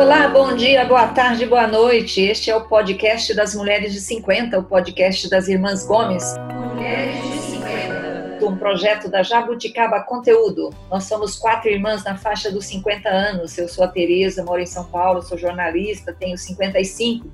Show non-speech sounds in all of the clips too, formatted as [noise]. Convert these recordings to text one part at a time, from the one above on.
Olá, bom dia, boa tarde, boa noite. Este é o podcast das Mulheres de 50, o podcast das Irmãs Gomes. Mulheres de 50. Um projeto da Jabuticaba Conteúdo. Nós somos quatro irmãs na faixa dos 50 anos. Eu sou a Tereza, moro em São Paulo, sou jornalista, tenho 55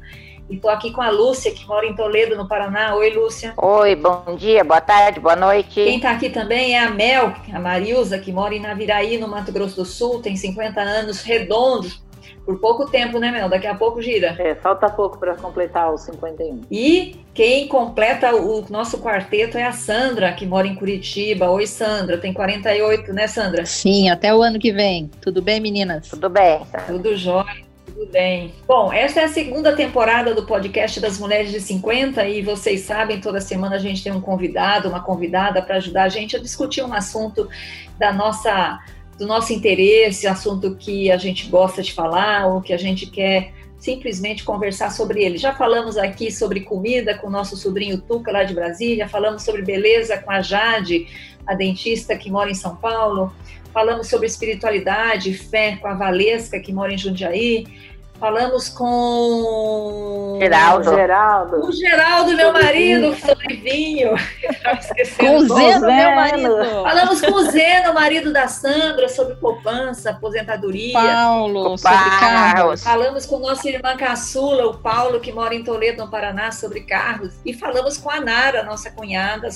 e estou aqui com a Lúcia, que mora em Toledo, no Paraná. Oi, Lúcia. Oi, bom dia, boa tarde, boa noite. Quem está aqui também é a Mel, a Marilza, que mora em Naviraí, no Mato Grosso do Sul, tem 50 anos, redondos. Por pouco tempo, né, Mel? Daqui a pouco gira. É, falta pouco para completar os 51. E quem completa o nosso quarteto é a Sandra, que mora em Curitiba. Oi, Sandra, tem 48, né, Sandra? Sim, até o ano que vem. Tudo bem, meninas? Tudo bem. Tudo jóia. Tudo bem. Bom, esta é a segunda temporada do podcast das Mulheres de 50 e vocês sabem, toda semana a gente tem um convidado, uma convidada para ajudar a gente a discutir um assunto da nossa do nosso interesse, assunto que a gente gosta de falar ou que a gente quer simplesmente conversar sobre ele. Já falamos aqui sobre comida com o nosso sobrinho Tuca lá de Brasília, falamos sobre beleza com a Jade, a dentista que mora em São Paulo, falamos sobre espiritualidade, fé com a Valesca, que mora em Jundiaí, falamos com Geraldo. Geraldo. O Geraldo, meu marido, sobre vinho. Com o Zeno, meu marido. Falamos com o Zeno, marido da Sandra, sobre poupança, aposentadoria. Paulo, Com sobre Carlos. carros. Falamos com nossa irmã caçula, o Paulo, que mora em Toledo, no Paraná, sobre carros. E falamos com a Nara, nossa cunhada,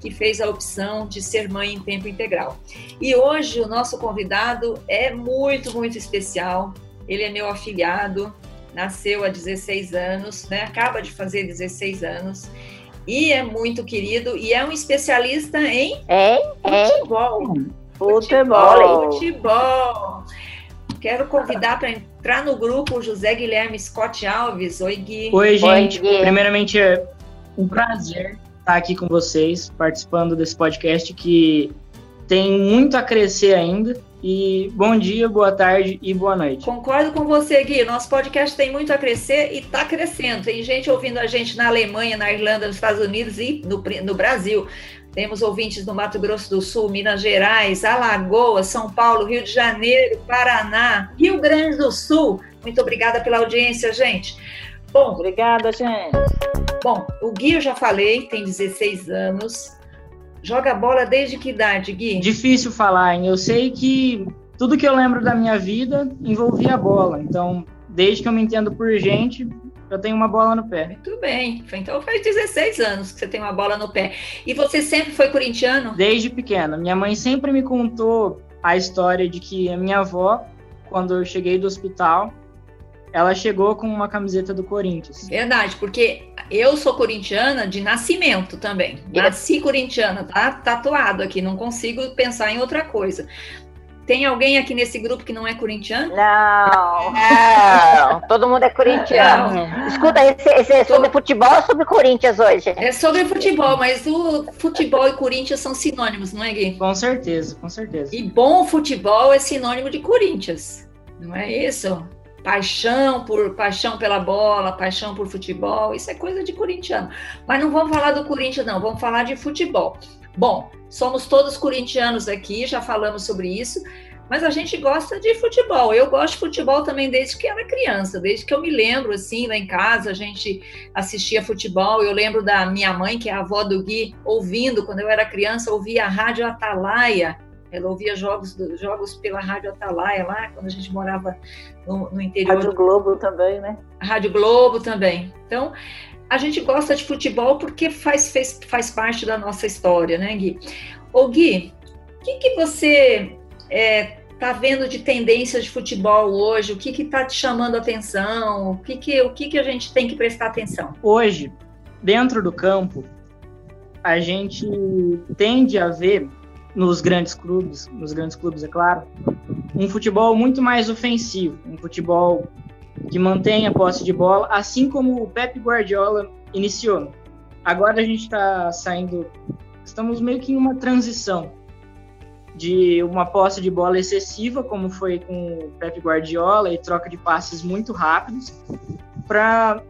que fez a opção de ser mãe em tempo integral. E hoje o nosso convidado é muito, muito especial. Ele é meu afilhado, nasceu há 16 anos, né? acaba de fazer 16 anos. E é muito querido e é um especialista em? Hein? futebol. Futebol. Futebol. Quero convidar para entrar no grupo o José Guilherme Scott Alves. Oi, Gui. Oi, gente. Gui. Primeiramente, é um prazer estar aqui com vocês, participando desse podcast que tem muito a crescer ainda. E bom dia, boa tarde e boa noite. Concordo com você, Gui. Nosso podcast tem muito a crescer e está crescendo. Tem gente ouvindo a gente na Alemanha, na Irlanda, nos Estados Unidos e no, no Brasil. Temos ouvintes no Mato Grosso do Sul, Minas Gerais, Alagoas, São Paulo, Rio de Janeiro, Paraná, Rio Grande do Sul. Muito obrigada pela audiência, gente. Bom, Obrigada, gente. Bom, o Gui eu já falei, tem 16 anos. Joga bola desde que idade, Gui? Difícil falar, hein? Eu sei que tudo que eu lembro da minha vida envolvia bola. Então, desde que eu me entendo por gente, eu tenho uma bola no pé. Muito bem. Então faz 16 anos que você tem uma bola no pé. E você sempre foi corintiano? Desde pequena. Minha mãe sempre me contou a história de que a minha avó, quando eu cheguei do hospital, ela chegou com uma camiseta do Corinthians. Verdade, porque eu sou corintiana de nascimento também. Nasci corintiana, tá tatuado aqui, não consigo pensar em outra coisa. Tem alguém aqui nesse grupo que não é corintiano? Não, [laughs] não, todo mundo é corintiano. Escuta, esse, esse é sobre futebol ou sobre Corinthians hoje? É sobre futebol, mas o futebol e Corinthians são sinônimos, não é, Gui? Com certeza, com certeza. E bom futebol é sinônimo de Corinthians, não é isso? Paixão por paixão pela bola, paixão por futebol, isso é coisa de corintiano. Mas não vamos falar do Corinthians, não, vamos falar de futebol. Bom, somos todos corintianos aqui, já falamos sobre isso, mas a gente gosta de futebol. Eu gosto de futebol também desde que era criança, desde que eu me lembro, assim, lá em casa a gente assistia futebol. Eu lembro da minha mãe, que é a avó do Gui, ouvindo, quando eu era criança, ouvia a Rádio Atalaia. Ela ouvia jogos, jogos pela Rádio Atalaia lá, quando a gente morava no, no interior. Rádio Globo também, né? Rádio Globo também. Então, a gente gosta de futebol porque faz, fez, faz parte da nossa história, né, Gui? Ô, Gui, o que, que você é, tá vendo de tendência de futebol hoje? O que que tá te chamando a atenção? O que que, o que que a gente tem que prestar atenção? Hoje, dentro do campo, a gente tende a ver nos grandes clubes, nos grandes clubes, é claro, um futebol muito mais ofensivo, um futebol que mantém a posse de bola, assim como o Pep Guardiola iniciou. Agora a gente está saindo, estamos meio que em uma transição de uma posse de bola excessiva, como foi com o Pep Guardiola, e troca de passes muito rápidos, para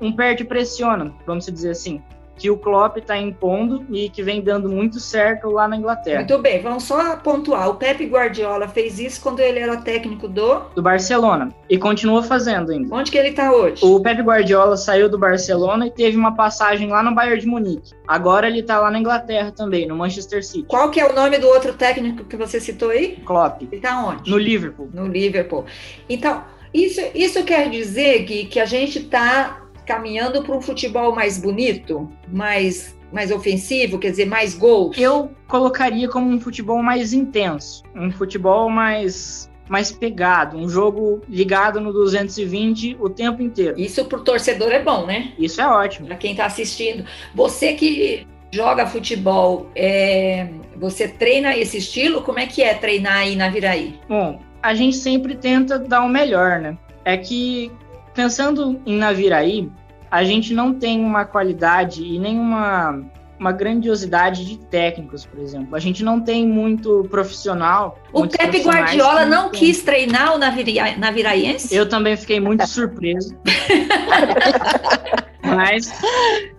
um perde pressiona, vamos dizer assim. Que o Klopp está impondo e que vem dando muito certo lá na Inglaterra. Muito bem, vamos só pontuar. O Pepe Guardiola fez isso quando ele era técnico do. Do Barcelona. E continua fazendo ainda. Onde que ele está hoje? O Pepe Guardiola saiu do Barcelona e teve uma passagem lá no Bayern de Munique. Agora ele está lá na Inglaterra também, no Manchester City. Qual que é o nome do outro técnico que você citou aí? Klopp. Ele está onde? No Liverpool. No Liverpool. Então, isso, isso quer dizer, Gui, que a gente está caminhando para um futebol mais bonito, mais, mais ofensivo, quer dizer, mais gols? Eu colocaria como um futebol mais intenso, um futebol mais mais pegado, um jogo ligado no 220 o tempo inteiro. Isso para o torcedor é bom, né? Isso é ótimo. Para quem está assistindo. Você que joga futebol, é, você treina esse estilo? Como é que é treinar aí na Viraí? Bom, a gente sempre tenta dar o melhor, né? É que pensando em Naviraí, a gente não tem uma qualidade e nenhuma uma grandiosidade de técnicos, por exemplo. A gente não tem muito profissional. O Pepe Guardiola não tem. quis treinar o Navira, Naviraense? Eu também fiquei muito surpreso. [laughs] Mas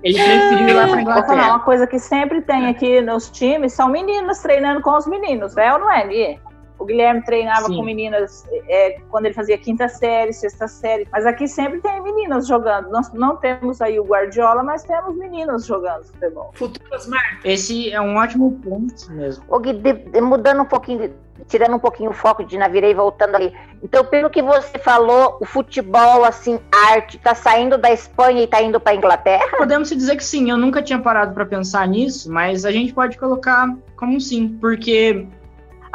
ele preferiu ir lá para Inglaterra. Uma coisa que sempre tem aqui nos times são meninos treinando com os meninos, é ou não é, Gui? O Guilherme treinava Sim. com meninas é, quando ele fazia quinta série, sexta série. Mas aqui sempre tem meninas jogando. Nós não temos aí o Guardiola, mas temos meninas jogando futebol. Futuras marcas. Esse é um ótimo ponto mesmo. O Gui, de, de, mudando um pouquinho, tirando um pouquinho o foco de Navirei e voltando ali. Então, pelo que você falou, o futebol, assim, arte, tá saindo da Espanha e tá indo para Inglaterra? Podemos dizer que sim. Eu nunca tinha parado para pensar nisso, mas a gente pode colocar como sim, porque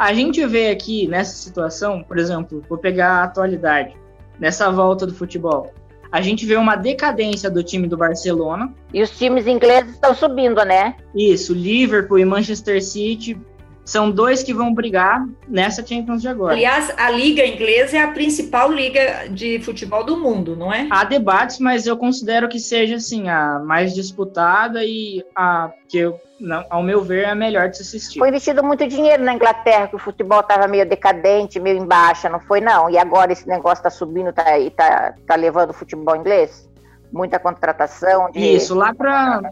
a gente vê aqui nessa situação, por exemplo, vou pegar a atualidade, nessa volta do futebol. A gente vê uma decadência do time do Barcelona. E os times ingleses estão subindo, né? Isso, Liverpool e Manchester City são dois que vão brigar nessa Champions de agora. Aliás, a liga inglesa é a principal liga de futebol do mundo, não é? Há debates, mas eu considero que seja assim a mais disputada e a que eu, não, ao meu ver é a melhor de se assistir. Foi investido muito dinheiro na Inglaterra, que o futebol estava meio decadente, meio em baixa, não foi não? E agora esse negócio está subindo tá, e tá, tá levando o futebol inglês? Muita contratação. De... Isso, lá para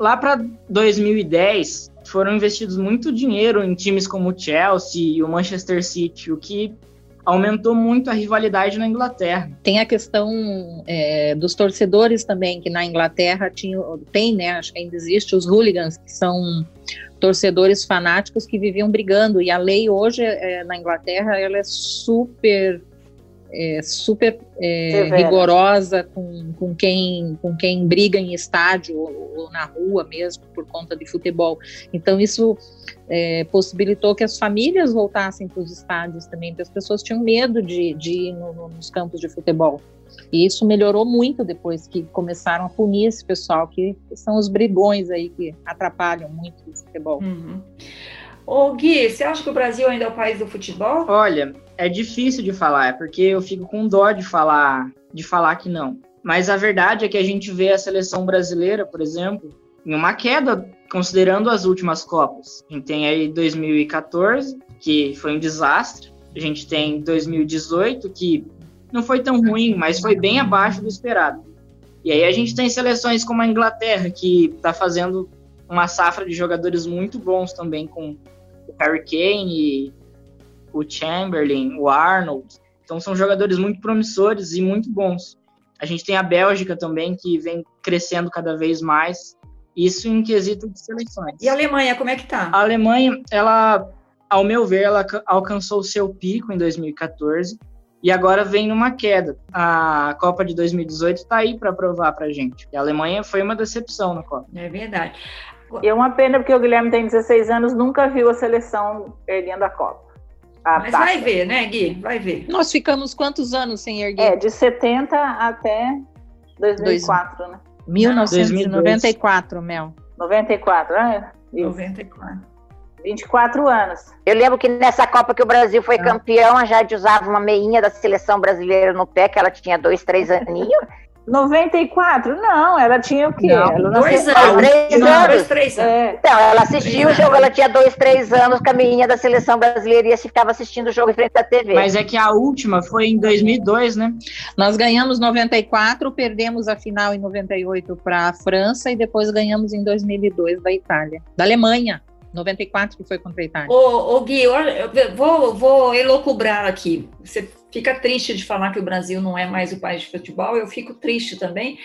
lá para 2010 foram investidos muito dinheiro em times como o Chelsea e o Manchester City, o que aumentou muito a rivalidade na Inglaterra. Tem a questão é, dos torcedores também, que na Inglaterra tinha, tem, né, acho que ainda existe, os hooligans, que são torcedores fanáticos que viviam brigando, e a lei hoje é, na Inglaterra, ela é super é, super é, rigorosa com, com, quem, com quem briga em estádio ou, ou, na rua mesmo por conta de futebol. Então isso é, possibilitou que as famílias voltassem para os estádios também, porque as pessoas tinham medo de, de ir no, no, nos campos de futebol. E isso melhorou muito depois que começaram a punir esse pessoal, que são os brigões aí que atrapalham muito o futebol. Uhum. Ô Gui, você acha que o Brasil ainda é o país do futebol? Olha, é difícil de falar, é porque eu fico com dó de falar, de falar que não. Mas a verdade é que a gente vê a seleção brasileira, por exemplo, em uma queda, considerando as últimas Copas. A gente tem aí 2014, que foi um desastre. A gente tem 2018, que não foi tão ruim, mas foi bem abaixo do esperado. E aí a gente tem seleções como a Inglaterra, que está fazendo uma safra de jogadores muito bons também, com o Harry Kane, o Chamberlain, o Arnold. Então são jogadores muito promissores e muito bons. A gente tem a Bélgica também, que vem crescendo cada vez mais. Isso em quesito de seleções. E a Alemanha, como é que tá? A Alemanha, ela, ao meu ver, ela alcançou o seu pico em 2014 e agora vem numa queda. A Copa de 2018 está aí para provar para gente. E a Alemanha foi uma decepção na Copa. É verdade. E é uma pena porque o Guilherme tem 16 anos, nunca viu a seleção perdendo a Copa. A Mas taça. vai ver, né, Gui? Vai ver. Nós ficamos quantos anos sem erguer? É, de 70 até 2004, Dois... né? 1994, Mel. 94, né? Isso. 94. 24 anos. Eu lembro que nessa Copa que o Brasil foi ah. campeão, a Jade usava uma meinha da seleção brasileira no pé, que ela tinha dois, três aninhos. 94? Não, ela tinha o quê? Não, ela dois anos. Três anos. dois, três anos. É, Então, ela assistia o jogo, ela tinha dois, três anos, caminha da seleção brasileira e ficava assistindo o jogo em frente à TV. Mas é que a última foi em 2002, né? Nós ganhamos 94, perdemos a final em 98 para a França e depois ganhamos em 2002 da Itália, da Alemanha. 94 que foi contra a Itália. Ô, ô Gui, eu vou, vou elocubrar aqui. Você fica triste de falar que o Brasil não é mais o país de futebol, eu fico triste também,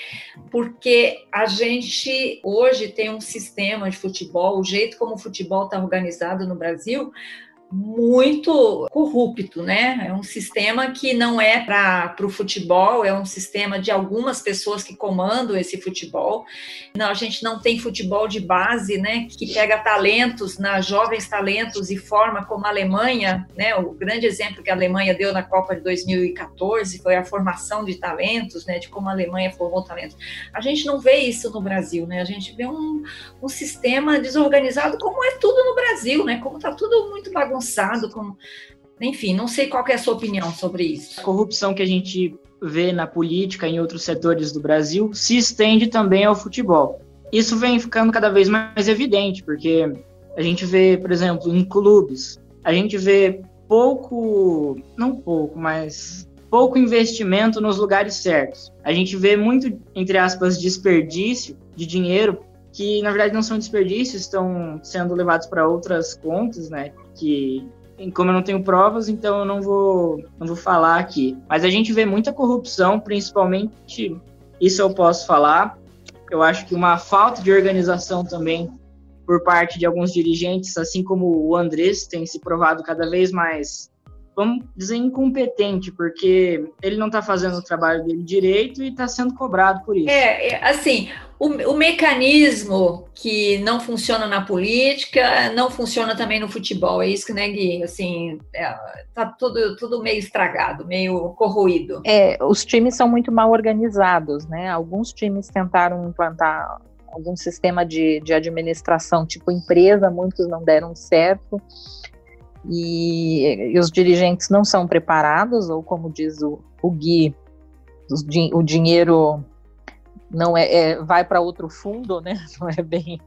porque a gente hoje tem um sistema de futebol, o jeito como o futebol está organizado no Brasil, muito corrupto, né? É um sistema que não é para o futebol, é um sistema de algumas pessoas que comandam esse futebol. Não, a gente não tem futebol de base, né? Que pega talentos, na jovens talentos e forma como a Alemanha, né? O grande exemplo que a Alemanha deu na Copa de 2014 foi a formação de talentos, né? De como a Alemanha formou talentos. A gente não vê isso no Brasil, né? A gente vê um, um sistema desorganizado, como é tudo no Brasil, né? Como está tudo muito bagunçado, como enfim, não sei qual é a sua opinião sobre isso. A corrupção que a gente vê na política em outros setores do Brasil se estende também ao futebol. Isso vem ficando cada vez mais evidente, porque a gente vê, por exemplo, em clubes, a gente vê pouco, não pouco, mas pouco investimento nos lugares certos. A gente vê muito, entre aspas, desperdício de dinheiro que na verdade não são desperdícios, estão sendo levados para outras contas, né? Que como eu não tenho provas, então eu não vou não vou falar aqui. Mas a gente vê muita corrupção, principalmente isso eu posso falar. Eu acho que uma falta de organização também por parte de alguns dirigentes, assim como o Andrés tem se provado cada vez mais, vamos dizer, incompetente, porque ele não está fazendo o trabalho dele direito e está sendo cobrado por isso. É, é, assim, o, o, mecanismo que não funciona na política não funciona também no futebol. É isso que, né, Gui? Assim, é, tá tudo, tudo meio estragado, meio corroído. É, os times são muito mal organizados, né? Alguns times tentaram implantar algum sistema de, de administração tipo empresa, muitos não deram certo. E, e os dirigentes não são preparados, ou como diz o, o Gui, o dinheiro não é, é vai para outro fundo, né? [laughs] Não é bem.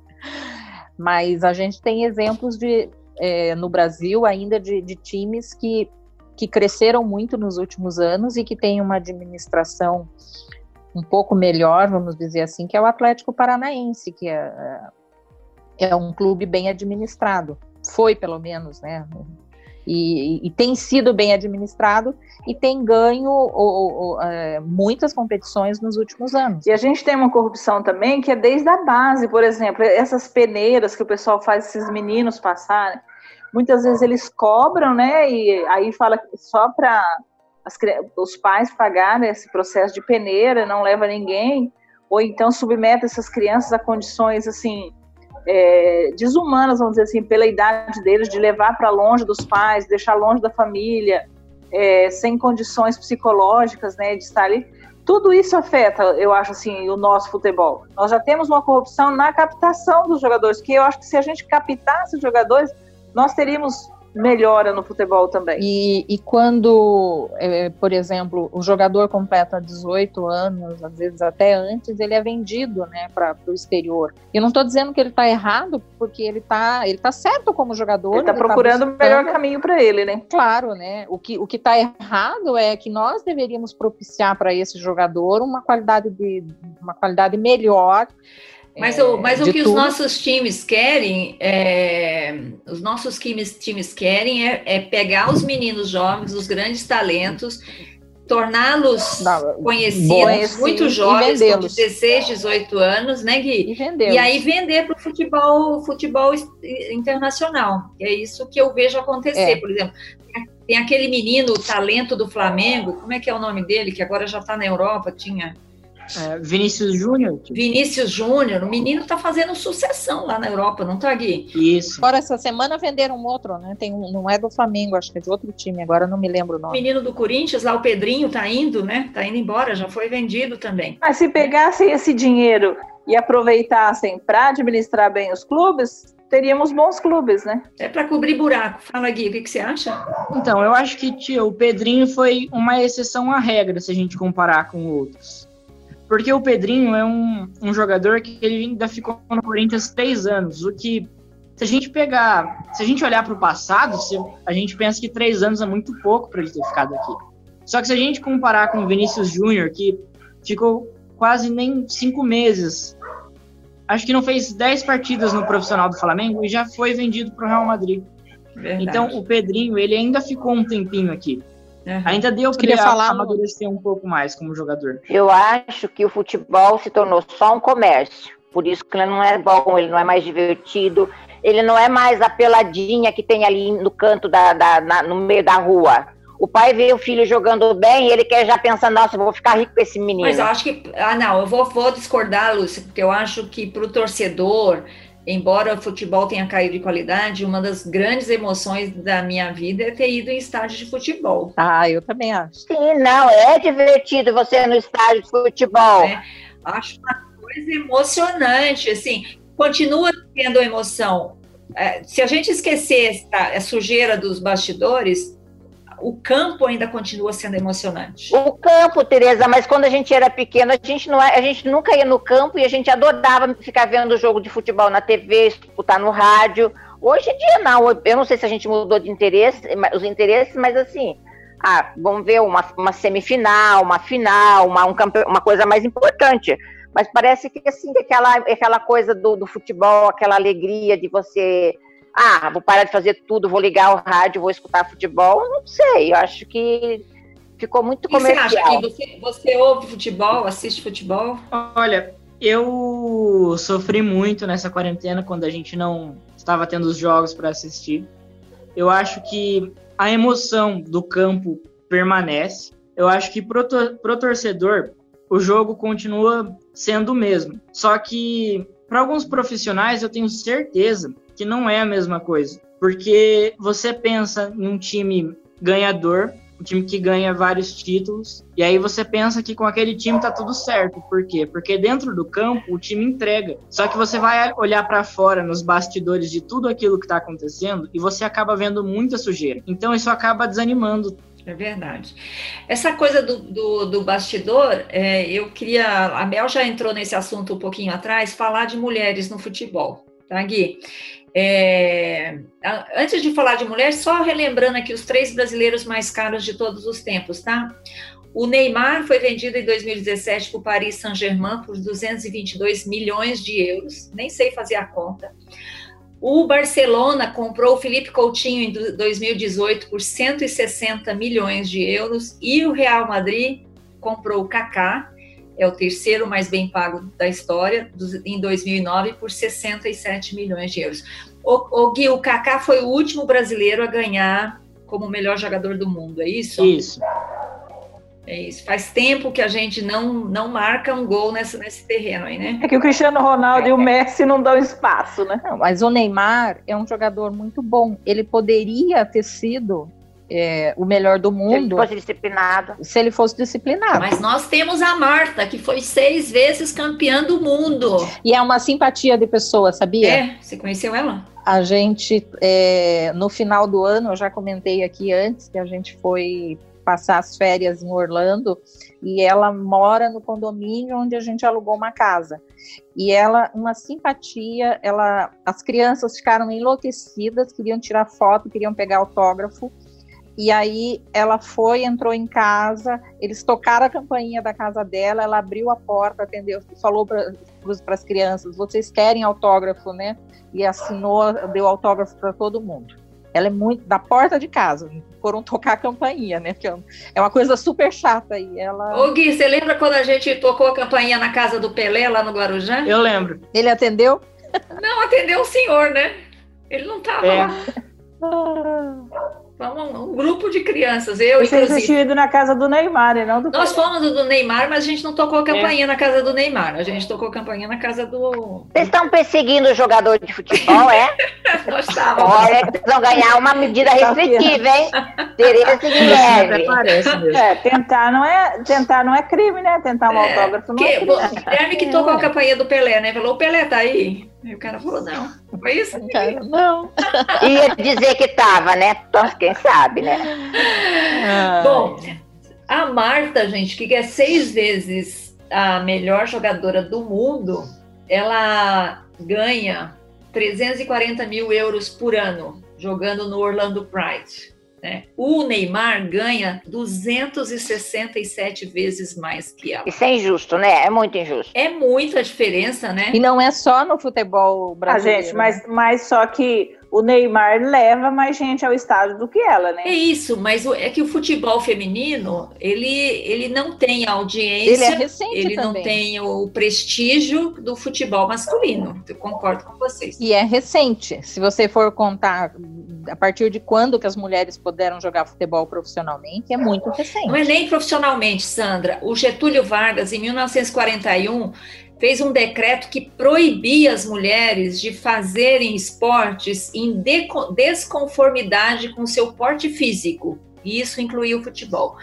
Mas a gente tem exemplos de é, no Brasil ainda de, de, times que, que cresceram muito nos últimos anos e que têm uma administração um pouco melhor, vamos dizer assim, que é o Atlético Paranaense, que é, é um clube bem administrado. Foi, pelo menos, né? E, e, tem sido bem administrado e tem ganho ou, ou, é, muitas competições nos últimos anos. E a gente tem uma corrupção também que é desde a base, por exemplo, essas peneiras que o pessoal faz esses meninos passarem, muitas vezes eles cobram, né? E aí fala só para os pais pagarem esse processo de peneira, não leva ninguém, ou então submete essas crianças a condições assim é, desumanas, vamos dizer assim, pela idade deles, de levar para longe dos pais, deixar longe da família, é, sem condições psicológicas, né, de estar ali. Tudo isso afeta, eu acho assim, o nosso futebol. Nós já temos uma corrupção na captação dos jogadores, que eu acho que se a gente captasse os jogadores, nós teríamos melhora no futebol também. E, e quando, é, por exemplo, o jogador completa 18 anos, às vezes até antes, ele é vendido né, para o exterior. E não estou dizendo que ele está errado, porque ele está ele tá certo como jogador. Ele está procurando o melhor caminho para ele, né? Claro, né? O que o está errado é que nós deveríamos propiciar para esse jogador uma qualidade, de, uma qualidade melhor mas, o, mas o que tudo. os nossos times querem, é, os nossos times, times querem é, é, pegar os meninos jovens, os grandes talentos, torná-los conhecidos, bom, muito jovens, com 16, 18 anos, né, Gui? E, e aí vender para o futebol, futebol internacional. É isso que eu vejo acontecer, é. por exemplo. Tem aquele menino, o talento do Flamengo, como é que é o nome dele, que agora já está na Europa, tinha... É, Vinícius Júnior. Vinícius Júnior, o menino tá fazendo sucessão lá na Europa, não tá, Gui? Isso. Agora, essa semana venderam um outro, né? Tem um, não é do Flamengo, acho que é de outro time, agora não me lembro o nome. O menino do Corinthians, lá o Pedrinho, tá indo, né? Tá indo embora, já foi vendido também. Mas se pegassem esse dinheiro e aproveitassem para administrar bem os clubes, teríamos bons clubes, né? É para cobrir buraco. Fala, Gui, o que, que, você acha? Então, eu acho que tio, o Pedrinho foi uma exceção à regra, se a gente comparar com outros Porque o Pedrinho é um, um jogador que ele ainda ficou no Corinthians três anos, o que se a gente pegar, se a gente olhar para o passado, se, a gente pensa que três anos é muito pouco para ele ter ficado aqui. Só que se a gente comparar com o Vinícius Júnior, que ficou quase nem cinco meses, acho que não fez dez partidas no profissional do Flamengo e já foi vendido para o Real Madrid. Verdade. Então o Pedrinho ele ainda ficou um tempinho aqui. Uhum. Ainda deu para falar amadurecer um pouco mais como jogador. Eu acho que o futebol se tornou só um comércio. Por isso que ele não é bom, ele não é mais divertido, ele não é mais a peladinha que tem ali no canto da, da na, no meio da rua. O pai vê o filho jogando bem e ele quer já pensar, nossa, eu vou ficar rico com esse menino. Mas eu acho que. Ah, não, eu vou, vou discordar, Lúcia, porque eu acho que para o torcedor embora o futebol tenha caído de qualidade, uma das grandes emoções da minha vida é ter ido em estádio de futebol. Ah, eu também acho. Sim, não, é divertido você ir no estádio de futebol. É, acho uma coisa emocionante, assim, continua tendo emoção. É, se a gente esquecer a sujeira dos bastidores, o campo ainda continua sendo emocionante. O campo, Tereza, mas quando a gente era pequena, a gente, não, é, a gente nunca ia no campo e a gente adorava ficar vendo jogo de futebol na TV, escutar no rádio. Hoje em dia, não. Eu não sei se a gente mudou de interesse, os interesses, mas assim, ah, vamos ver uma, uma semifinal, uma final, uma, um campe... uma coisa mais importante. Mas parece que assim, aquela, aquela coisa do, do futebol, aquela alegria de você ah, vou parar de fazer tudo, vou ligar o rádio, vou escutar futebol, não sei, eu acho que ficou muito comercial. você acha que você, você ouve futebol, assiste futebol? Olha, eu sofri muito nessa quarentena quando a gente não estava tendo os jogos para assistir. Eu acho que a emoção do campo permanece. Eu acho que pro, pro torcedor o jogo continua sendo o mesmo. Só que para alguns profissionais eu tenho certeza que não é a mesma coisa. Porque você pensa em um time ganhador, um time que ganha vários títulos, e aí você pensa que com aquele time tá tudo certo. Por quê? Porque dentro do campo o time entrega. Só que você vai olhar para fora nos bastidores de tudo aquilo que tá acontecendo e você acaba vendo muita sujeira. Então isso acaba desanimando é verdade. Essa coisa do, do, do bastidor, é, eu queria. A Mel já entrou nesse assunto um pouquinho atrás, falar de mulheres no futebol, tá, Gui? É, antes de falar de mulher, só relembrando aqui os três brasileiros mais caros de todos os tempos, tá? O Neymar foi vendido em 2017 para o Paris Saint-Germain por 222 milhões de euros, nem sei fazer a conta. O Barcelona comprou o Felipe Coutinho em 2018 por 160 milhões de euros e o Real Madrid comprou o Kaká é o terceiro mais bem pago da história, em 2009, por 67 milhões de euros. O, o Gui, o Kaká foi o último brasileiro a ganhar como melhor jogador do mundo, é isso? Isso. É isso. Faz tempo que a gente não, não marca um gol nesse, nesse terreno aí, né? É que o Cristiano Ronaldo é. e o Messi não dão espaço, né? Não, mas o Neymar é um jogador muito bom. Ele poderia ter sido é, o melhor do mundo. Se ele fosse disciplinado. Se ele fosse disciplinado. Mas nós temos a Marta, que foi seis vezes campeã do mundo. E é uma simpatia de pessoa, sabia? É, você conheceu ela? A gente, é, no final do ano, eu já comentei aqui antes que a gente foi passar as férias em Orlando e ela mora no condomínio onde a gente alugou uma casa. E ela, uma simpatia, ela, as crianças ficaram enlouquecidas, queriam tirar foto, queriam pegar autógrafo. E aí ela foi, entrou em casa, eles tocaram a campainha da casa dela, ela abriu a porta, atendeu, falou para as crianças: vocês querem autógrafo, né? E assinou, deu autógrafo para todo mundo. Ela é muito da porta de casa, foram tocar a campainha, né? Que é, é uma coisa super chata e ela. Ô Gui, você lembra quando a gente tocou a campainha na casa do Pelé lá no Guarujá? Eu lembro. Ele atendeu? Não, atendeu o senhor, né? Ele não estava é. lá. Vamos, um grupo de crianças, eu Vocês inclusive. Vocês ido na casa do Neymar, e não do Nós fomos do Neymar, mas a gente não tocou a campainha é. na casa do Neymar. A gente tocou a campainha na casa do. Vocês estão perseguindo o jogador de futebol, é? [laughs] Nós estávamos. Olha, vocês vão ganhar uma medida restritiva, hein? Tereza Guilherme. É, tentar não é, tentar não é crime, né? Tentar um é, autógrafo não que, é crime. Guilherme que tocou a campainha do Pelé, né? Falou, o Pelé tá aí. Aí o cara falou, não. Foi isso? Cara, não. [laughs] Ia dizer que tava, né? Quem sabe, né? Bom, a Marta, gente, que é seis vezes a melhor jogadora do mundo, ela ganha 340 mil euros por ano jogando no Orlando Pride. Né? O Neymar ganha 267 vezes mais que ela. Isso é injusto, né? É muito injusto. É muita diferença, né? E não é só no futebol brasileiro. Ah, gente, mas, né? mas só que o Neymar leva mais gente ao estádio do que ela, né? É isso, mas é que o futebol feminino, ele, ele não tem audiência, ele, é recente ele não tem o prestígio do futebol masculino. Eu concordo com vocês. E é recente. Se você for contar a partir de quando que as mulheres puderam jogar futebol profissionalmente, é muito recente. Não é nem profissionalmente, Sandra. O Getúlio Vargas, em 1941, fez um decreto que proibia as mulheres de fazerem esportes em desconformidade com seu porte físico. E isso incluía o futebol.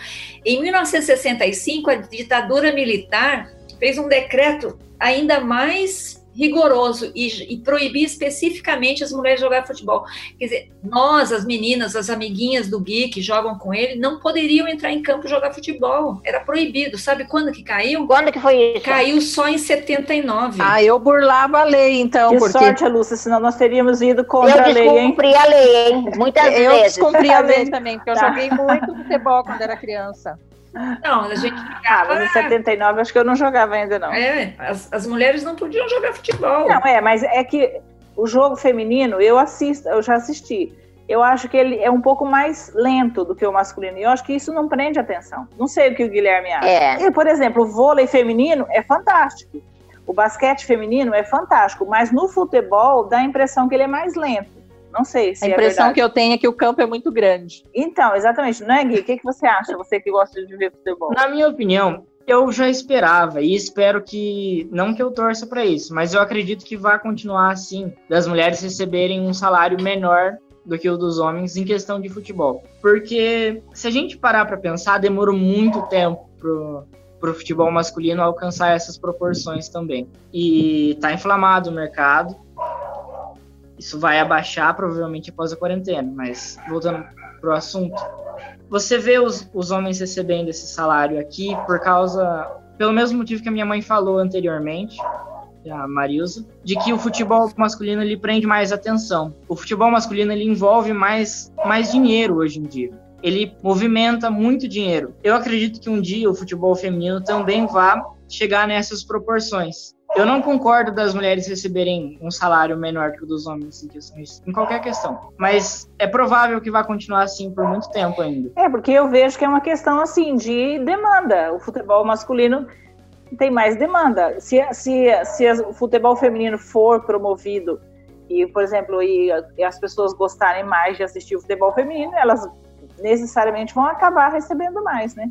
Em 1965, a ditadura militar fez um decreto ainda mais rigoroso e, e proibir especificamente as mulheres jogar futebol. Quer dizer, nós, as meninas, as amiguinhas do Gui que jogam com ele, não poderiam entrar em campo jogar futebol. Era proibido. Sabe quando que caiu? Quando que foi isso? Caiu só em 79. Ah, eu burlava a lei, então. Que porque... sorte, Lúcia, senão nós teríamos ido contra eu a lei, hein? Eu descumpri a lei, hein? Muitas eu vezes. Eu descumpri a lei [laughs] também, porque eu tá. joguei muito futebol quando era criança. Não, a gente jogava. Ah, mas em 79 acho que eu não jogava ainda, não. É, as, as mulheres não podiam jogar futebol. Não, é, mas é que o jogo feminino, eu assisto, eu já assisti. Eu acho que ele é um pouco mais lento do que o masculino. E eu acho que isso não prende atenção. Não sei o que o Guilherme acha. É. E, por exemplo, o vôlei feminino é fantástico. O basquete feminino é fantástico, mas no futebol dá a impressão que ele é mais lento. Não sei se A é impressão é que eu tenho é que o campo é muito grande. Então, exatamente. Não é, Gui? O que, que você acha, você que gosta de ver futebol? Na minha opinião, eu já esperava e espero que, não que eu torça para isso, mas eu acredito que vai continuar assim, das mulheres receberem um salário menor do que o dos homens em questão de futebol. Porque se a gente parar para pensar, demorou muito tempo pro, pro futebol masculino alcançar essas proporções também. E tá inflamado o mercado. Isso vai abaixar provavelmente após a quarentena, mas voltando pro assunto, você vê os, os homens recebendo esse salário aqui por causa, pelo mesmo motivo que a minha mãe falou anteriormente, a Marilza, de que o futebol masculino ele prende mais atenção. O futebol masculino ele envolve mais, mais dinheiro hoje em dia. Ele movimenta muito dinheiro. Eu acredito que um dia o futebol feminino também vá chegar nessas proporções. Eu não concordo das mulheres receberem um salário menor que o dos homens em questões, em qualquer questão. Mas é provável que vai continuar assim por muito tempo ainda. É, porque eu vejo que é uma questão assim de demanda. O futebol masculino tem mais demanda. Se, se, se o futebol feminino for promovido e, por exemplo, e, e as pessoas gostarem mais de assistir o futebol feminino, elas necessariamente vão acabar recebendo mais, né?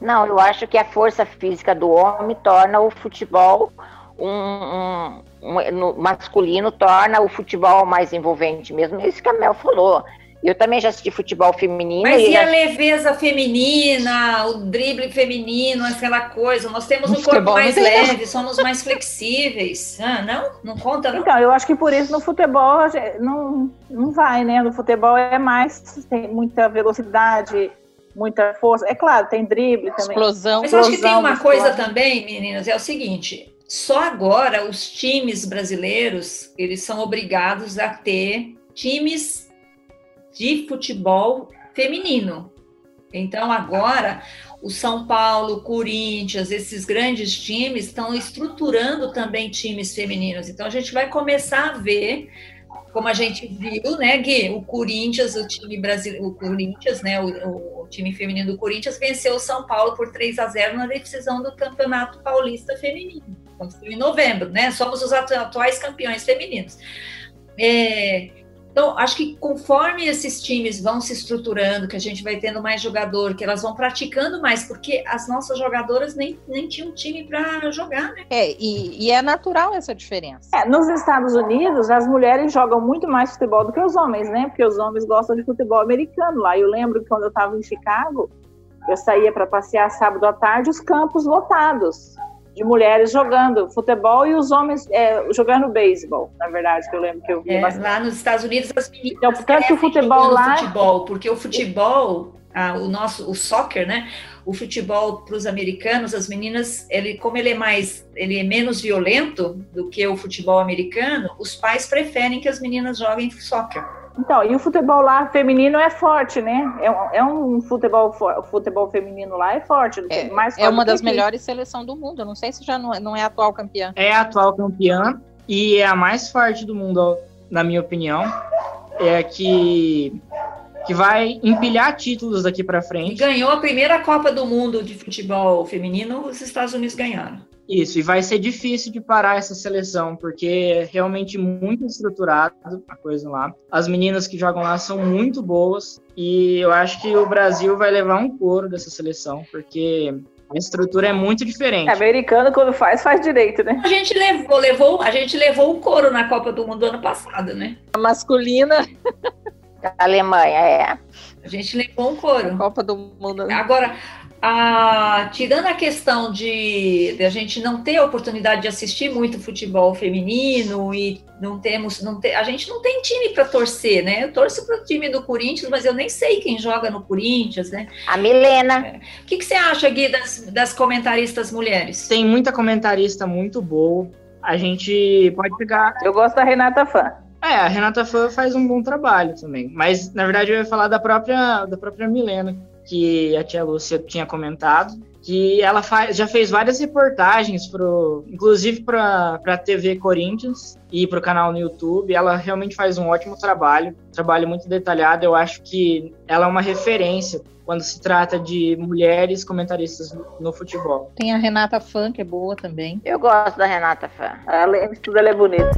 Não, eu acho que a força física do homem torna o futebol um, um, um masculino torna o futebol mais envolvente mesmo. É isso que a Mel falou. Eu também já assisti futebol feminino. Mas e, já... a leveza feminina, o drible feminino, aquela coisa? Nós temos um corpo mais leve, somos mais flexíveis. Ah, não? Não conta, não? Então, eu acho que por isso no futebol não, não vai, né? No futebol é mais, tem muita velocidade, muita força. É claro, tem drible também. Explosão. Mas eu acho que tem uma coisa também, meninas, é o seguinte: só agora os times brasileiros eles são obrigados a ter times de futebol feminino. Então agora o São Paulo, o Corinthians, esses grandes times estão estruturando também times femininos. Então a gente vai começar a ver como a gente viu, né, Gui? O Corinthians, o time brasileiro, o Corinthians, né, o, o, time feminino do Corinthians venceu o São Paulo por 3 a 0 na decisão do Campeonato Paulista Feminino. Aconteceu em novembro, né? Somos os atuais campeões femininos. É, então, acho que conforme esses times vão se estruturando, que a gente vai tendo mais jogador, que elas vão praticando mais, porque as nossas jogadoras nem, nem tinham time para jogar, né? É, e, e, é natural essa diferença. É, nos Estados Unidos, as mulheres jogam muito mais futebol do que os homens, né? Porque os homens gostam de futebol americano lá. Eu lembro que quando eu estava em Chicago, eu saía para passear sábado à tarde, os campos lotados de mulheres jogando futebol e os homens é, jogando beisebol, na verdade, que eu lembro que eu vi é, Lá nos Estados Unidos, as meninas então, portanto, o futebol lá... Futebol, porque o futebol a, o nosso o soccer, né? O futebol para os americanos, as meninas, ele como ele é mais, ele é menos violento do que o futebol americano, os pais preferem que as meninas joguem soccer. Então, e o futebol lá feminino é forte, né? É, um, é um futebol, futebol feminino lá é forte. É, mais forte é uma das aqui. melhores seleções do mundo. não sei se já não, é, não é a atual campeã. É a atual campeã e é a mais forte do mundo, na minha opinião. É que que vai empilhar títulos daqui para frente. Ganhou a primeira Copa do Mundo de futebol feminino, os Estados Unidos ganharam. Isso, e vai ser difícil de parar essa seleção, porque é realmente muito estruturado a coisa lá. As meninas que jogam lá são muito boas, e eu acho que o Brasil vai levar um couro dessa seleção, porque a estrutura é muito diferente. É, americano, quando faz, faz direito, né? A gente levou, levou, a gente levou o couro na Copa do Mundo do ano passado, né? A masculina. Da [laughs] Alemanha, é. A gente levou um couro. Copa do Mundo. Agora, a, tirando a questão de, de, a gente não ter a oportunidade de assistir muito futebol feminino e não temos, não ter, a gente não tem time para torcer, né? Eu torço para o time do Corinthians, mas eu nem sei quem joga no Corinthians, né? A Milena. É. O que, que você acha, Gui, das, das comentaristas mulheres? Tem muita comentarista muito boa. A gente pode pegar. Eu gosto da Renata Fã. É, a Renata Fã faz um bom trabalho também. Mas, na verdade, eu ia falar da própria, da própria Milena que a tia Lúcia tinha comentado, que ela faz, já fez várias reportagens, pro, inclusive para a TV Corinthians e para o canal no YouTube. Ela realmente faz um ótimo trabalho, trabalho muito detalhado. Eu acho que ela é uma referência quando se trata de mulheres comentaristas no, futebol. Tem a Renata Fã, que é boa também. Eu gosto da Renata Fã. Ela, tudo ela é bonita.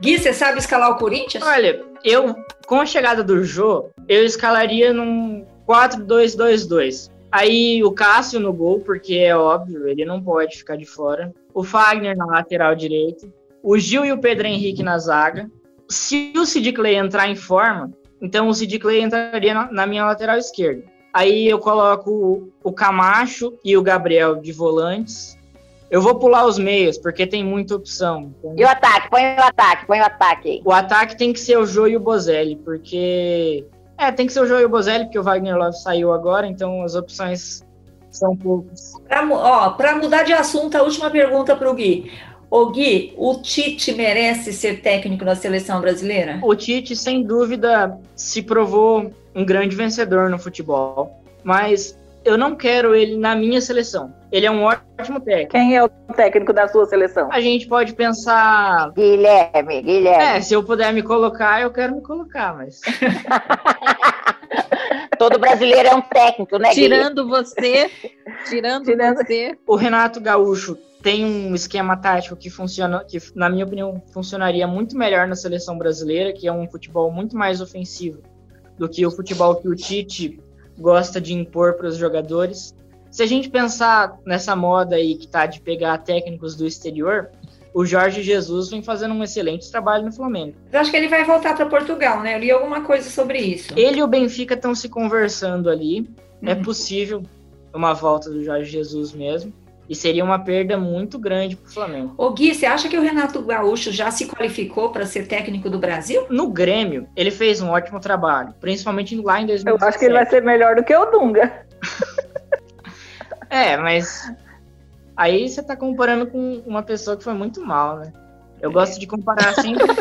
Gui, você sabe escalar o Corinthians? Olha, eu, com a chegada do Jô, eu escalaria num 4-2-2-2. Aí o Cássio no gol, porque é óbvio, ele não pode ficar de fora. O Fagner na lateral direito. O Gil e o Pedro Henrique na zaga. Se o Sid Clay entrar em forma, então o Sid Clay entraria na, na minha lateral esquerda. Aí eu coloco o, o Camacho e o Gabriel de volantes. Eu vou pular os meios, porque tem muita opção. Então... E o ataque? Põe o ataque, põe o ataque. O ataque tem que ser o Jô e o Bozelli, porque é, tem que ser o Joey Bozelli, porque o Wagner Love saiu agora, então as opções são poucas. Para mudar de assunto, a última pergunta para o Gui. O Gui, o Tite merece ser técnico da seleção brasileira? O Tite, sem dúvida, se provou um grande vencedor no futebol, mas eu não quero ele na minha seleção. Ele é um ótimo técnico. Quem é o técnico da sua seleção? A gente pode pensar. Guilherme, Guilherme. É, se eu puder me colocar, eu quero me colocar, mas. [laughs] Todo brasileiro é um técnico, né? Tirando você, tirando, tirando você. O Renato Gaúcho tem um esquema tático que funciona, que na minha opinião funcionaria muito melhor na seleção brasileira, que é um futebol muito mais ofensivo do que o futebol que o Tite gosta de impor para os jogadores. Se a gente pensar nessa moda aí que tá de pegar técnicos do exterior, o Jorge Jesus vem fazendo um excelente trabalho no Flamengo. Eu acho que ele vai voltar para Portugal, né? Eu li alguma coisa sobre isso. Ele e o Benfica estão se conversando ali. É uhum. É possível uma volta do Jorge Jesus mesmo. E seria uma perda muito grande para o Flamengo. Ô Gui, você acha que o Renato Gaúcho já se qualificou para ser técnico do Brasil? No Grêmio, ele fez um ótimo trabalho, principalmente lá em 2017. Eu acho que ele vai ser melhor do que o Dunga. [laughs] é, mas aí você está comparando com uma pessoa que foi muito mal, né? Eu gosto de comparar sempre com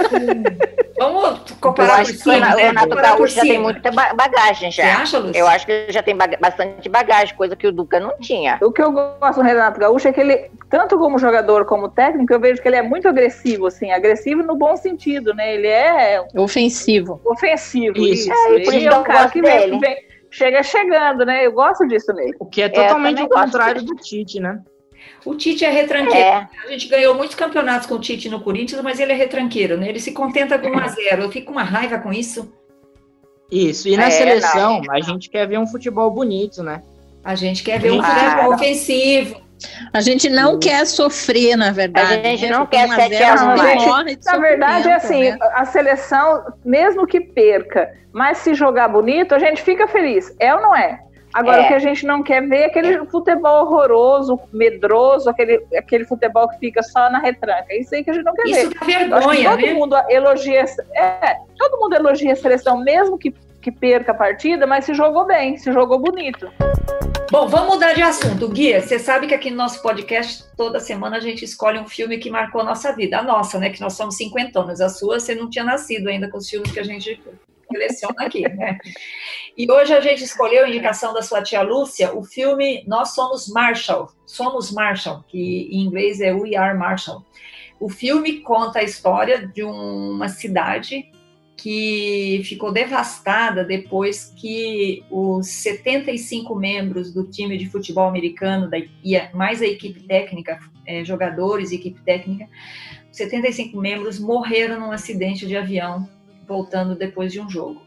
Vamos comparar por cima. O Renato Gaúcho já tem muita bagagem já. Você acha, Lúcia? Eu acho que ele já tem bastante bagagem, coisa que o Duca não tinha. O que eu gosto do Renato Gaúcho é que ele, tanto como jogador como técnico, eu vejo que ele é muito agressivo, assim, agressivo no bom sentido, né? Ele é ofensivo. Ofensivo. Isso. É, e por isso é um cara que vem, vem, chega chegando, né? Eu gosto disso nele. O que é totalmente é, o contrário do Tite, né? O Tite é retranqueiro. É. A gente ganhou muitos campeonatos com o Tite no Corinthians, mas ele é retranqueiro, né? Ele se contenta com 1 a 0 Eu fico com uma raiva com isso. Isso. E na é, seleção, não. a gente quer ver um futebol bonito, né? A gente quer ver um futebol ofensivo. A gente não Sim. quer sofrer, na verdade. A gente não quer sete anos Na verdade, é assim, né? a seleção, mesmo que perca, mas se jogar bonito, a gente fica feliz. É ou não é? Agora, é. o que a gente não quer ver é aquele futebol horroroso, medroso, aquele, aquele futebol que fica só na retranca. Isso aí que a gente não quer Isso ver. Isso vergonha, todo né? Mundo elogia, é, todo mundo elogia a seleção, mesmo que, que perca a partida, mas se jogou bem, se jogou bonito. Bom, vamos mudar de assunto. Guia, você sabe que aqui no nosso podcast, toda semana a gente escolhe um filme que marcou a nossa vida. A nossa, né? Que nós somos cinquentonas. A sua, você não tinha nascido ainda com os filmes que a gente seleciona aqui, né? E hoje a gente escolheu a indicação da sua tia Lúcia, o filme Nós Somos Marshall. Somos Marshall, que em inglês é We Are Marshall. O filme conta a história de uma cidade que ficou devastada depois que os 75 membros do time de futebol americano, mais a equipe técnica, é, jogadores e equipe técnica, 75 membros morreram num acidente de avião voltando depois de um jogo.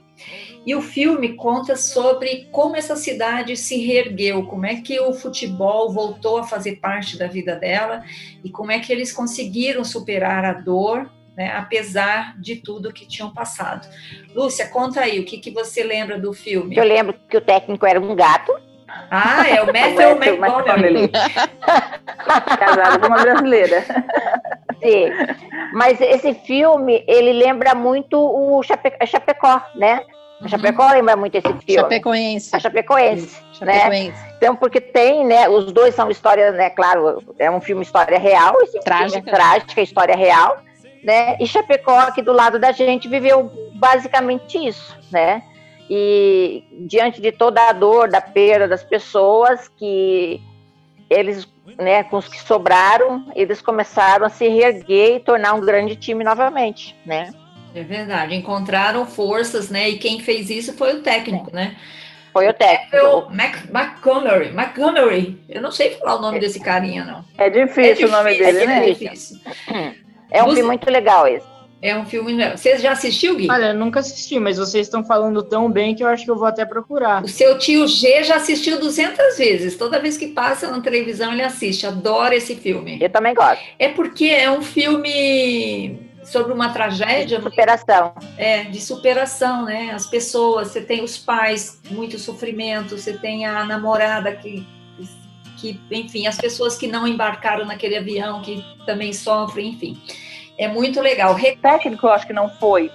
E o filme conta sobre como essa cidade se reergueu, como é que o futebol voltou a fazer parte da vida dela e como é que eles conseguiram superar a dor né, apesar de tudo que tinham passado. Lúcia, conta aí, o que, que você lembra do filme? Eu lembro que o técnico era um gato. Ah, é o Matthew McConaughey. Casado com uma brasileira. Sim. Mas esse filme, ele lembra muito o Chape Chapecó, né? A Chapecó uhum. lembra muito esse filme. Chapecoense. A Chapecoense, né? Chapecoense. Então, porque tem, né? Os dois são histórias, né? Claro, é um filme história real. Esse é trágica. Filme é trágica, história real né? E Chapecó, aqui do lado da gente, viveu basicamente isso, né? E diante de toda a dor, da perda das pessoas, que eles, né, com os que sobraram, eles começaram a se reerguer e tornar um grande time novamente, né? É verdade, encontraram forças, né? E quem fez isso foi o técnico, né? Foi o técnico. Mac, Montgomery, Montgomery. Eu não sei falar o nome desse carinha, não. É difícil, é difícil o nome dele, é né? Difícil. É um filme muito legal esse. É um filme. Você já assistiu, Gui? Olha, nunca assisti, mas vocês estão falando tão bem que eu acho que eu vou até procurar. O seu tio G já assistiu 200 vezes. Toda vez que passa na televisão, ele assiste. Adora esse filme. Eu também gosto. É porque é um filme sobre uma tragédia. De superação. É, de superação, né? As pessoas, você tem os pais, muito sofrimento, você tem a namorada que que, enfim, as pessoas que não embarcaram naquele avião, que também sofrem, enfim. É muito legal. O técnico, eu acho que não foi.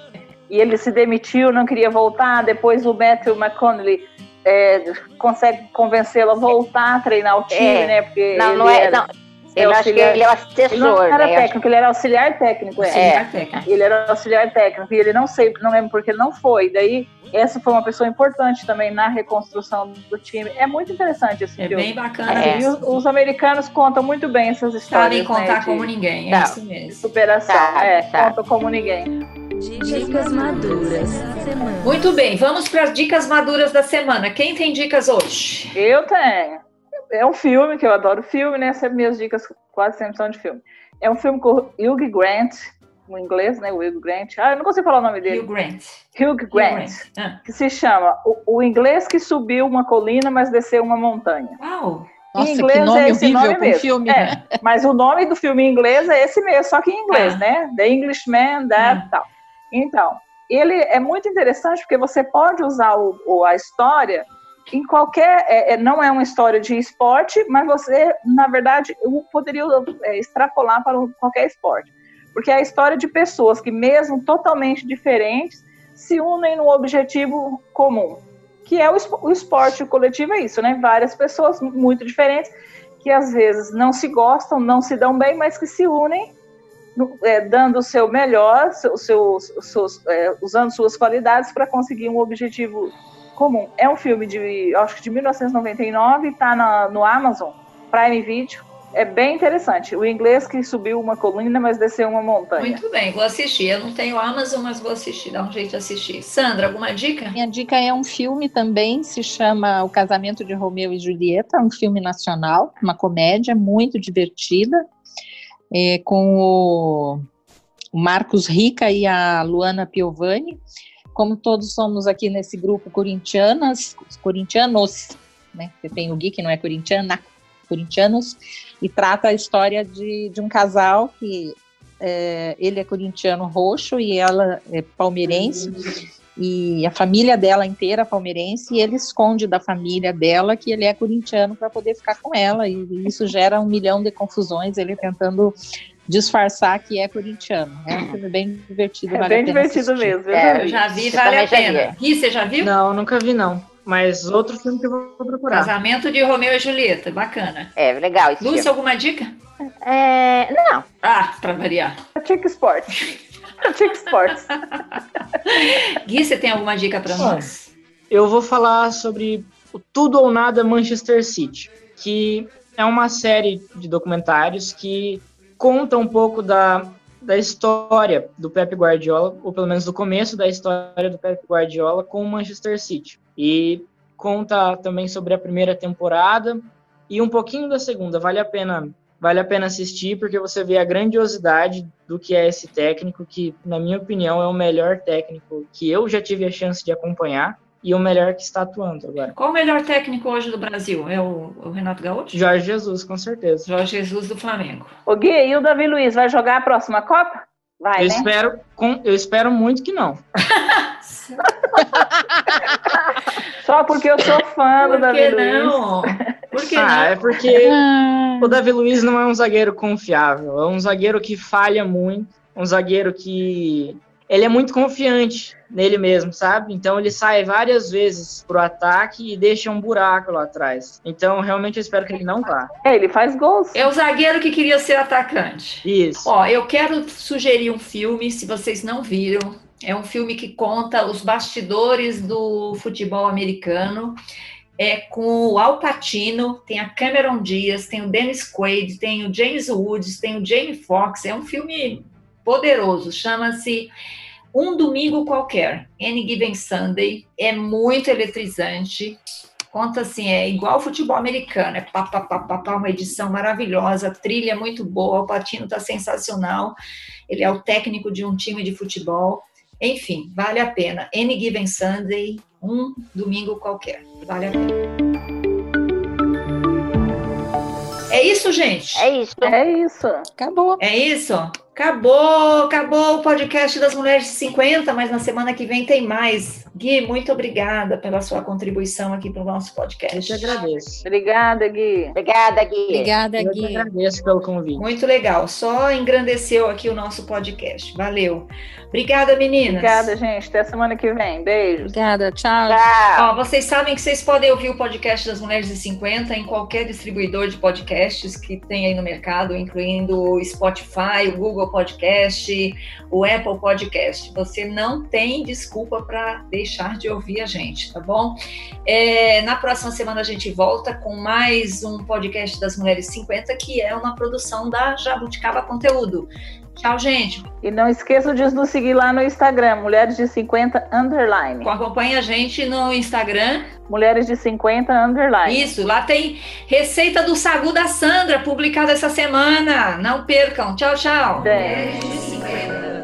E ele se demitiu, não queria voltar. Depois o Matthew McConaughey é, consegue convencê-lo a voltar a treinar o time, é. né? Porque não, não é. Era... Não eu acho que ele é o assessor. Ele não era né? técnico, ele era auxiliar técnico. É. Auxiliar técnico. Ele era auxiliar técnico. E ele não sei, não lembro porque ele não foi. Daí, essa foi uma pessoa importante também na reconstrução do time. É muito interessante esse é filme. É bem bacana. É. E os, os, americanos contam muito bem essas histórias. Sabem contar né, de... como ninguém, é tá. isso mesmo. Superação, tá, é, tá. contam como ninguém. Dicas maduras semana. Muito bem, vamos para as dicas maduras da semana. Quem tem dicas hoje? Eu tenho é um filme, que eu adoro filme, né? Sempre minhas dicas quase sempre são de filme. É um filme com Hugh Grant, no inglês, né? O Hugh Grant. Ah, eu não consigo falar o nome dele. Hugh Grant. Hugh Grant. Hugh Grant. Ah. Que se chama o, o, Inglês que Subiu uma Colina, mas desceu uma montanha. Uau! Nossa, em inglês que nome é esse horrível nome mesmo. filme. É, mas o nome do filme em inglês é esse mesmo, só que em inglês, ah. né? The Englishman, that, ah. tal. Então, ele é muito interessante porque você pode usar o, o a história em qualquer. É, é, não é uma história de esporte, mas você, na verdade, poderia é, extrapolar para qualquer esporte. Porque é a história de pessoas que, mesmo totalmente diferentes, se unem no objetivo comum, que é o, o esporte o coletivo, é isso, né? Várias pessoas muito diferentes que às vezes não se gostam, não se dão bem, mas que se unem é, dando o seu melhor, seu, seu, seus, é, usando suas qualidades para conseguir um objetivo comum. É um filme de, acho que de 1999, está no Amazon Prime Video. É bem interessante. O inglês que subiu uma colina, mas desceu uma montanha. Muito bem, vou assistir. Eu não tenho Amazon, mas vou assistir. Dá um jeito de assistir. Sandra, alguma dica? Minha dica é um filme também, se chama O Casamento de Romeu e Julieta, um filme nacional, uma comédia muito divertida, é, com o Marcos Rica e a Luana Piovani como todos somos aqui nesse grupo corintianas, corintianos, né? Você tem o Gui que não é corintiana, corintianos, e trata a história de, de um casal que é, ele é corintiano roxo e ela é palmeirense, e a família dela inteira é palmeirense, e ele esconde da família dela que ele é corintiano para poder ficar com ela, e isso gera um milhão de confusões, ele tentando disfarçar que é corintiano. É um filme bem divertido. É vale a bem divertido assistir. mesmo. É, Eu já vi, Eu vale a pena. Gui, você já viu? Não, nunca vi, não. Mas outro filme que eu vou procurar. Casamento de Romeu e Julieta, bacana. É legal esse Lúcia, alguma dica? É, não, Ah, pra variar. Chick Sports. Chick Sports. [laughs] Gui, você tem alguma dica pra Bom, nós? eu vou falar sobre o Tudo ou Nada Manchester City, que é uma série de documentários que conta um pouco da, da história do Pep Guardiola, ou pelo menos do começo da história do Pep Guardiola com o Manchester City. E conta também sobre a primeira temporada e um pouquinho da segunda. Vale a pena, vale a pena assistir porque você vê a grandiosidade do que é esse técnico, que na minha opinião é o melhor técnico que eu já tive a chance de acompanhar e o melhor que está atuando agora. Qual o melhor técnico hoje do Brasil? É o, o Renato Gaúcho? Jorge Jesus, com certeza. Jorge Jesus do Flamengo. O Gui, e o Davi Luiz vai jogar a próxima Copa? Vai, eu, né? espero, com- eu espero muito que não. [laughs] Só porque eu sou fã do Por Davi que Luiz. não? Por que [laughs] ah, não? é porque o Davi Luiz não é um zagueiro confiável. É um zagueiro que falha muito. Um zagueiro que. Ele é muito confiante nele mesmo, sabe? Então ele sai várias vezes pro ataque e deixa um buraco lá atrás. Então realmente eu espero que ele não vá. É, ele faz gols. É o zagueiro que queria ser atacante. Isso. Ó, eu quero sugerir um filme, se vocês não viram. É um filme que conta os bastidores do futebol americano. É com o Al Pacino, tem a Cameron Diaz, tem o Dennis Quaid, tem o James Woods, tem o Jamie Foxx. É um filme poderoso, chama-se Um Domingo Qualquer, Any Given Sunday. É muito eletrizante. Conta assim, é igual futebol americano, é pá, pá, pá, pá, pá, uma edição maravilhosa, trilha é muito boa, o Patino tá sensacional, ele é o técnico de um time de futebol, enfim, vale a pena. Any Given Sunday, um domingo qualquer, vale a pena. É isso, gente? é isso. É isso. acabou. É isso? Acabou, acabou o podcast das Mulheres de 50, mas na semana que vem tem mais. Gui, muito obrigada pela sua contribuição aqui para o nosso Eu podcast. te agradeço. Obrigada, Gui. Obrigada, Gui. Obrigada, Eu te Gui. agradeço pelo convite. Muito legal, só engrandeceu aqui o nosso podcast. Valeu. Obrigada, meninas. Obrigada, gente. Até semana que vem. Beijos. Obrigada, tchau. Tchau. Ó, vocês sabem que vocês podem ouvir o podcast das Mulheres de 50 em qualquer distribuidor de podcasts que tem aí no mercado, incluindo o Spotify, o Google Podcast, o Apple Podcast. Você não tem desculpa para deixar de ouvir a gente, tá bom? É, na próxima semana a gente volta com mais um podcast das Mulheres 50, que é uma produção da Jabuticaba Conteúdo. Tchau, gente. E não esqueça de nos seguir lá no Instagram, Mulheres de 50 Underline. Acompanhe a gente no Instagram. Mulheres de 50 Underline. Isso, lá tem receita do sagu da Sandra, publicada essa semana. Não percam. Tchau, tchau. Tem.